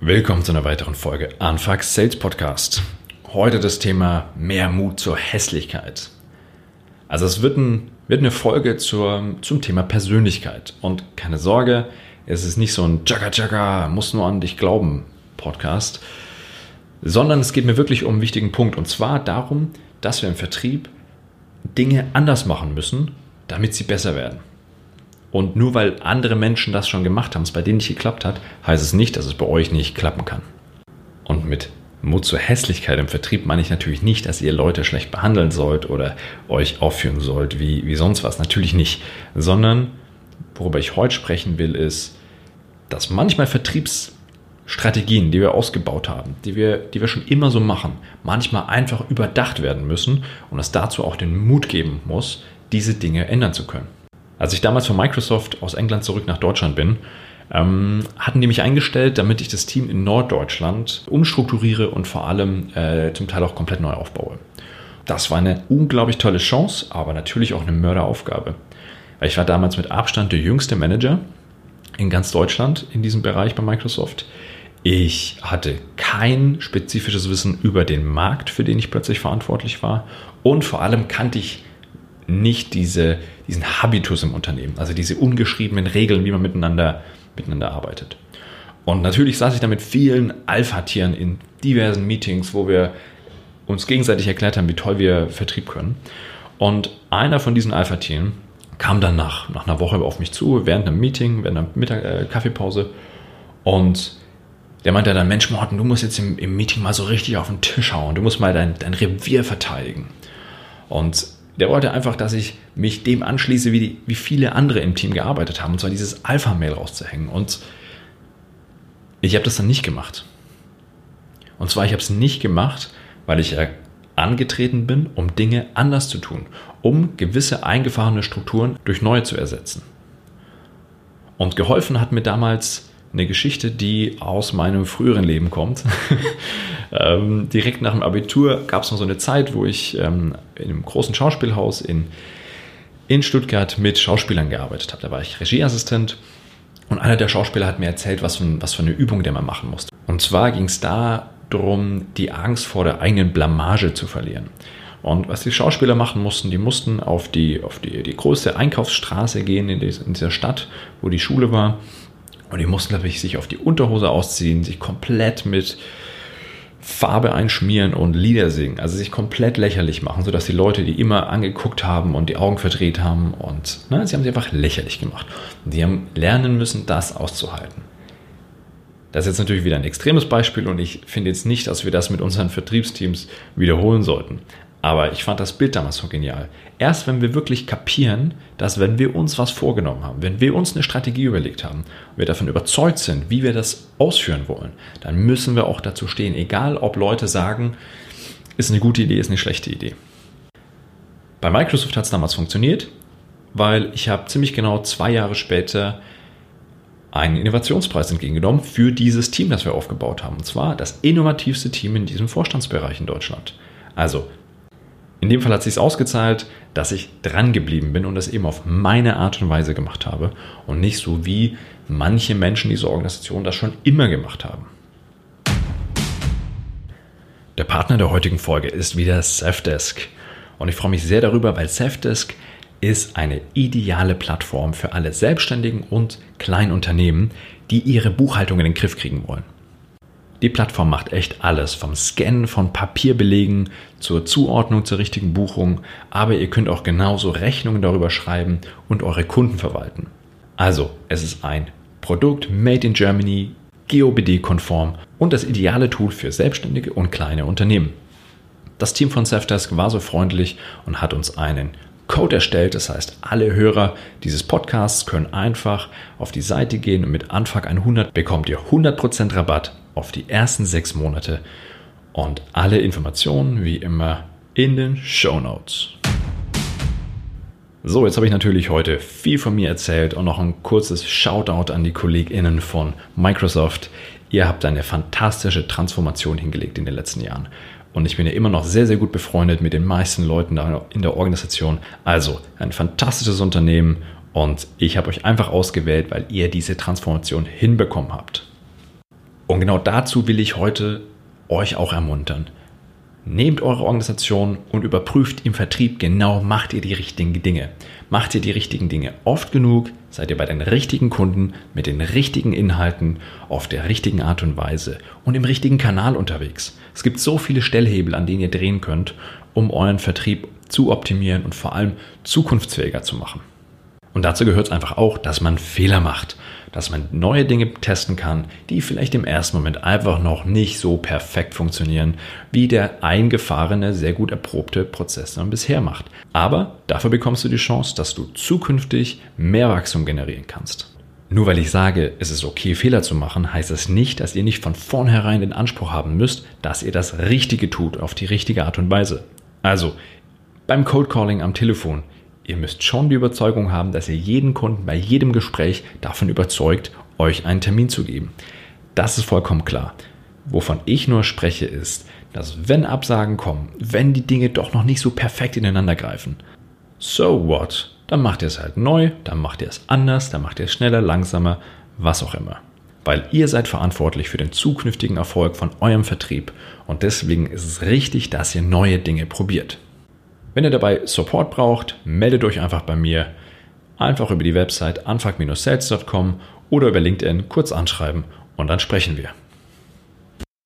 Willkommen zu einer weiteren Folge Anfang Sales Podcast. Heute das Thema mehr Mut zur Hässlichkeit. Also es wird, ein, wird eine Folge zur, zum Thema Persönlichkeit. Und keine Sorge, es ist nicht so ein Jagga Jagga, muss nur an dich glauben Podcast, sondern es geht mir wirklich um einen wichtigen Punkt. Und zwar darum, dass wir im Vertrieb Dinge anders machen müssen, damit sie besser werden. Und nur weil andere Menschen das schon gemacht haben, es bei denen nicht geklappt hat, heißt es nicht, dass es bei euch nicht klappen kann. Und mit Mut zur Hässlichkeit im Vertrieb meine ich natürlich nicht, dass ihr Leute schlecht behandeln sollt oder euch aufführen sollt wie, wie sonst was. Natürlich nicht. Sondern worüber ich heute sprechen will, ist, dass manchmal Vertriebsstrategien, die wir ausgebaut haben, die wir, die wir schon immer so machen, manchmal einfach überdacht werden müssen und es dazu auch den Mut geben muss, diese Dinge ändern zu können. Als ich damals von Microsoft aus England zurück nach Deutschland bin, ähm, hatten die mich eingestellt, damit ich das Team in Norddeutschland umstrukturiere und vor allem äh, zum Teil auch komplett neu aufbaue. Das war eine unglaublich tolle Chance, aber natürlich auch eine Mörderaufgabe. Weil ich war damals mit Abstand der jüngste Manager in ganz Deutschland in diesem Bereich bei Microsoft. Ich hatte kein spezifisches Wissen über den Markt, für den ich plötzlich verantwortlich war. Und vor allem kannte ich nicht diese, diesen Habitus im Unternehmen, also diese ungeschriebenen Regeln, wie man miteinander, miteinander arbeitet. Und natürlich saß ich da mit vielen Alpha-Tieren in diversen Meetings, wo wir uns gegenseitig erklärt haben, wie toll wir Vertrieb können. Und einer von diesen Alpha-Tieren kam dann nach, nach einer Woche auf mich zu, während einem Meeting, während einer Mittag äh, Kaffeepause. Und der meinte dann, Mensch Morten, du musst jetzt im, im, Meeting mal so richtig auf den Tisch hauen. Du musst mal dein, dein Revier verteidigen. Und der wollte einfach, dass ich mich dem anschließe, wie, die, wie viele andere im Team gearbeitet haben, und zwar dieses Alpha-Mail rauszuhängen. Und ich habe das dann nicht gemacht. Und zwar, ich habe es nicht gemacht, weil ich angetreten bin, um Dinge anders zu tun, um gewisse eingefahrene Strukturen durch neue zu ersetzen. Und geholfen hat mir damals eine Geschichte, die aus meinem früheren Leben kommt. ähm, direkt nach dem Abitur gab es noch so eine Zeit, wo ich ähm, in einem großen Schauspielhaus in, in Stuttgart mit Schauspielern gearbeitet habe. Da war ich Regieassistent und einer der Schauspieler hat mir erzählt, was für, was für eine Übung der man machen musste. Und zwar ging es darum, die Angst vor der eigenen Blamage zu verlieren. Und was die Schauspieler machen mussten, die mussten auf die, auf die, die größte Einkaufsstraße gehen in, dieser Stadt, wo die Schule war und die mussten, glaube ich, sich auf die Unterhose ausziehen, sich komplett mit Farbe einschmieren und Lieder singen. Also sich komplett lächerlich machen, sodass die Leute die immer angeguckt haben und die Augen verdreht haben. Und ne, sie haben sie einfach lächerlich gemacht. Und die haben lernen müssen, das auszuhalten. Das ist jetzt natürlich wieder ein extremes Beispiel und ich finde jetzt nicht, dass wir das mit unseren Vertriebsteams wiederholen sollten. Aber ich fand das Bild damals so genial. Erst wenn wir wirklich kapieren, dass wenn wir uns was vorgenommen haben, wenn wir uns eine Strategie überlegt haben, wir davon überzeugt sind, wie wir das ausführen wollen, dann müssen wir auch dazu stehen, egal ob Leute sagen, ist eine gute Idee, ist eine schlechte Idee. Bei Microsoft hat es damals funktioniert, weil ich habe ziemlich genau zwei Jahre später einen Innovationspreis entgegengenommen für dieses Team, das wir aufgebaut haben. Und zwar das innovativste Team in diesem Vorstandsbereich in Deutschland. Also in dem Fall hat es sich ausgezahlt, dass ich dran geblieben bin und das eben auf meine Art und Weise gemacht habe und nicht so wie manche Menschen dieser Organisation das schon immer gemacht haben. Der Partner der heutigen Folge ist wieder Safdesk und ich freue mich sehr darüber, weil Safdesk ist eine ideale Plattform für alle Selbstständigen und Kleinunternehmen, die ihre Buchhaltung in den Griff kriegen wollen. Die Plattform macht echt alles, vom Scannen von Papierbelegen zur Zuordnung zur richtigen Buchung, aber ihr könnt auch genauso Rechnungen darüber schreiben und eure Kunden verwalten. Also, es ist ein Produkt made in Germany, GOBD-konform und das ideale Tool für selbstständige und kleine Unternehmen. Das Team von Safdesk war so freundlich und hat uns einen Code erstellt. Das heißt, alle Hörer dieses Podcasts können einfach auf die Seite gehen und mit Anfang 100 bekommt ihr 100% Rabatt auf die ersten sechs Monate und alle Informationen wie immer in den Show Notes. So, jetzt habe ich natürlich heute viel von mir erzählt und noch ein kurzes Shoutout an die KollegInnen von Microsoft. Ihr habt eine fantastische Transformation hingelegt in den letzten Jahren. Und ich bin ja immer noch sehr, sehr gut befreundet mit den meisten Leuten in der Organisation. Also ein fantastisches Unternehmen und ich habe euch einfach ausgewählt, weil ihr diese Transformation hinbekommen habt. Und genau dazu will ich heute euch auch ermuntern. Nehmt eure Organisation und überprüft im Vertrieb genau, macht ihr die richtigen Dinge. Macht ihr die richtigen Dinge oft genug, seid ihr bei den richtigen Kunden mit den richtigen Inhalten auf der richtigen Art und Weise und im richtigen Kanal unterwegs. Es gibt so viele Stellhebel, an denen ihr drehen könnt, um euren Vertrieb zu optimieren und vor allem zukunftsfähiger zu machen. Und dazu gehört es einfach auch, dass man Fehler macht, dass man neue Dinge testen kann, die vielleicht im ersten Moment einfach noch nicht so perfekt funktionieren, wie der eingefahrene, sehr gut erprobte Prozess dann bisher macht. Aber dafür bekommst du die Chance, dass du zukünftig mehr Wachstum generieren kannst. Nur weil ich sage, es ist okay, Fehler zu machen, heißt das nicht, dass ihr nicht von vornherein den Anspruch haben müsst, dass ihr das Richtige tut, auf die richtige Art und Weise. Also, beim Code Calling am Telefon, Ihr müsst schon die Überzeugung haben, dass ihr jeden Kunden bei jedem Gespräch davon überzeugt, euch einen Termin zu geben. Das ist vollkommen klar. Wovon ich nur spreche, ist, dass wenn Absagen kommen, wenn die Dinge doch noch nicht so perfekt ineinander greifen, so what? Dann macht ihr es halt neu, dann macht ihr es anders, dann macht ihr es schneller, langsamer, was auch immer. Weil ihr seid verantwortlich für den zukünftigen Erfolg von eurem Vertrieb und deswegen ist es richtig, dass ihr neue Dinge probiert. Wenn ihr dabei Support braucht, meldet euch einfach bei mir. Einfach über die Website anfang-sales.com oder über LinkedIn kurz anschreiben und dann sprechen wir.